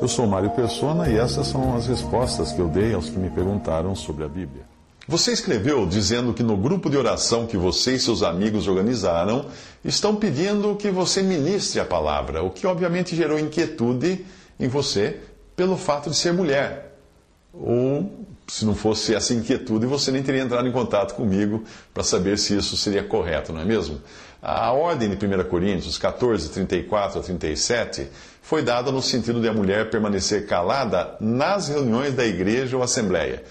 Eu sou Mário Persona e essas são as respostas que eu dei aos que me perguntaram sobre a Bíblia. Você escreveu dizendo que no grupo de oração que você e seus amigos organizaram, estão pedindo que você ministre a palavra, o que obviamente gerou inquietude em você pelo fato de ser mulher. Ou, se não fosse essa inquietude, você nem teria entrado em contato comigo para saber se isso seria correto, não é mesmo? A ordem de 1 Coríntios 14, 34 a 37 foi dada no sentido de a mulher permanecer calada nas reuniões da igreja ou assembleia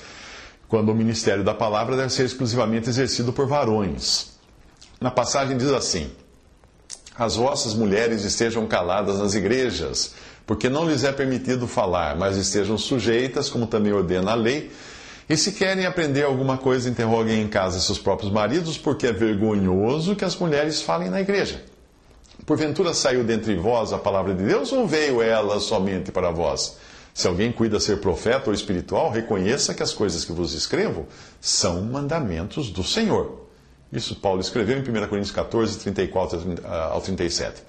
quando o ministério da palavra deve ser exclusivamente exercido por varões. Na passagem diz assim: As vossas mulheres estejam caladas nas igrejas, porque não lhes é permitido falar, mas estejam sujeitas, como também ordena a lei. E se querem aprender alguma coisa, interroguem em casa seus próprios maridos, porque é vergonhoso que as mulheres falem na igreja. Porventura saiu dentre vós a palavra de Deus, ou veio ela somente para vós? Se alguém cuida ser profeta ou espiritual, reconheça que as coisas que vos escrevo são mandamentos do Senhor. Isso Paulo escreveu em 1 Coríntios 14, 34 ao 37.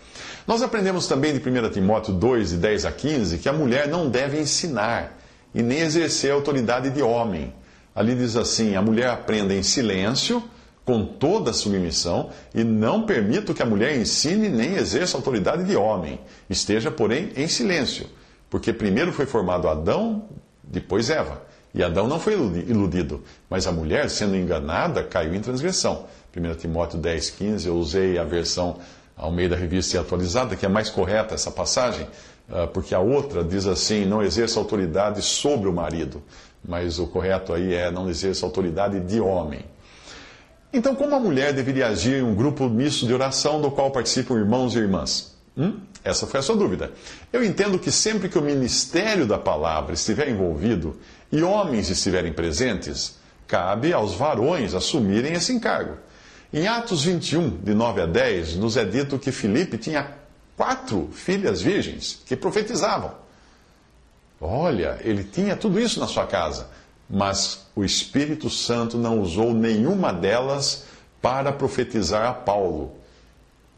Nós aprendemos também de 1 Timóteo 2, de 10 a 15, que a mulher não deve ensinar e nem exercer a autoridade de homem. Ali diz assim: a mulher aprenda em silêncio, com toda submissão, e não permito que a mulher ensine nem exerça a autoridade de homem. Esteja, porém, em silêncio porque primeiro foi formado Adão, depois Eva. E Adão não foi iludido, mas a mulher, sendo enganada, caiu em transgressão. 1 Timóteo 10, 15, eu usei a versão ao meio da revista atualizada, que é mais correta essa passagem, ah, porque a outra diz assim: não exerça autoridade sobre o marido. Mas o correto aí é não exerça autoridade de homem. Então, como a mulher deveria agir em um grupo misto de oração do qual participam irmãos e irmãs? Hum? Essa foi a sua dúvida. Eu entendo que sempre que o ministério da palavra estiver envolvido e homens estiverem presentes, cabe aos varões assumirem esse encargo. Em Atos 21, de 9 a 10, nos é dito que Filipe tinha quatro filhas virgens que profetizavam. Olha, ele tinha tudo isso na sua casa, mas o Espírito Santo não usou nenhuma delas para profetizar a Paulo.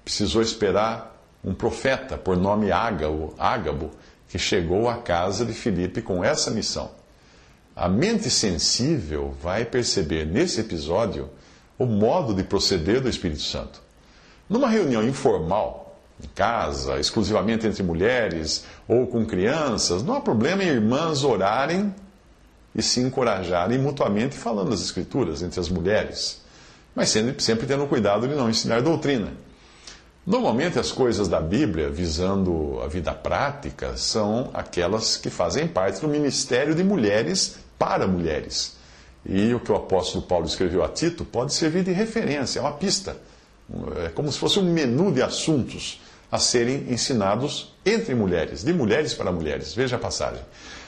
Precisou esperar um profeta por nome Ágabo, Ágabo, que chegou à casa de Filipe com essa missão. A mente sensível vai perceber nesse episódio o modo de proceder do Espírito Santo. Numa reunião informal, em casa, exclusivamente entre mulheres ou com crianças, não há problema em irmãs orarem e se encorajarem mutuamente falando as Escrituras entre as mulheres, mas sempre, sempre tendo cuidado de não ensinar doutrina. Normalmente, as coisas da Bíblia, visando a vida prática, são aquelas que fazem parte do ministério de mulheres para mulheres. E o que o apóstolo Paulo escreveu a Tito pode servir de referência, é uma pista. É como se fosse um menu de assuntos a serem ensinados entre mulheres, de mulheres para mulheres. Veja a passagem.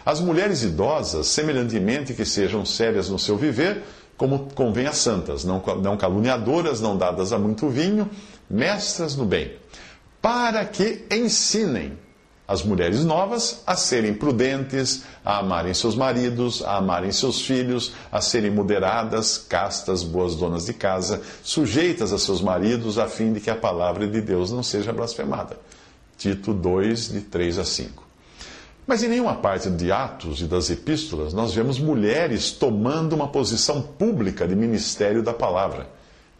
As mulheres idosas, semelhantemente que sejam sérias no seu viver, como convém a santas, não, não caluniadoras, não dadas a muito vinho, mestras no bem, para que ensinem as mulheres novas a serem prudentes, a amarem seus maridos, a amarem seus filhos, a serem moderadas, castas, boas donas de casa, sujeitas a seus maridos, a fim de que a palavra de Deus não seja blasfemada. Tito 2, de 3 a 5. Mas em nenhuma parte de Atos e das epístolas nós vemos mulheres tomando uma posição pública de ministério da palavra,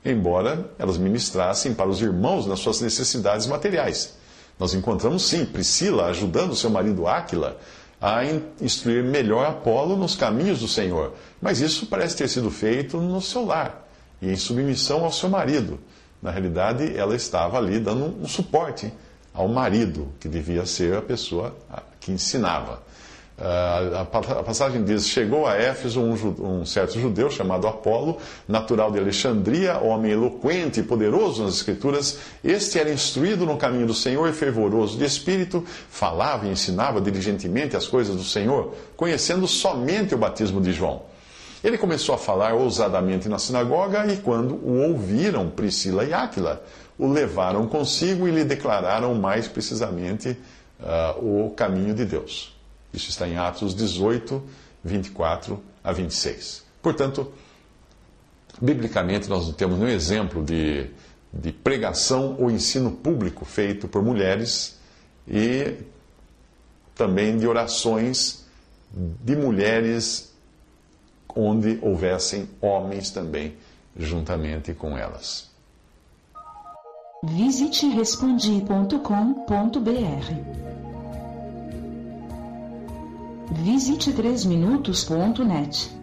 embora elas ministrassem para os irmãos nas suas necessidades materiais. Nós encontramos sim Priscila ajudando seu marido Áquila a instruir melhor Apolo nos caminhos do Senhor, mas isso parece ter sido feito no seu lar e em submissão ao seu marido. Na realidade, ela estava ali dando um suporte ao marido, que devia ser a pessoa que ensinava. a passagem diz: Chegou a Éfeso um, um, certo judeu chamado Apolo, natural de Alexandria, homem eloquente e poderoso nas Escrituras. Este era instruído no caminho do Senhor e fervoroso de espírito, falava e ensinava diligentemente as coisas do Senhor, conhecendo somente o batismo de João. Ele começou a falar ousadamente na sinagoga e, quando o ouviram, Priscila e Áquila o levaram consigo e lhe declararam mais precisamente uh, o caminho de Deus. Isso está em Atos 18, 24 a 26. Portanto, biblicamente, nós não temos nenhum exemplo de, de pregação ou ensino público feito por mulheres e também de orações de mulheres onde houvessem homens também juntamente com elas. Visite respondi.com.br. Visite 3minutos.net.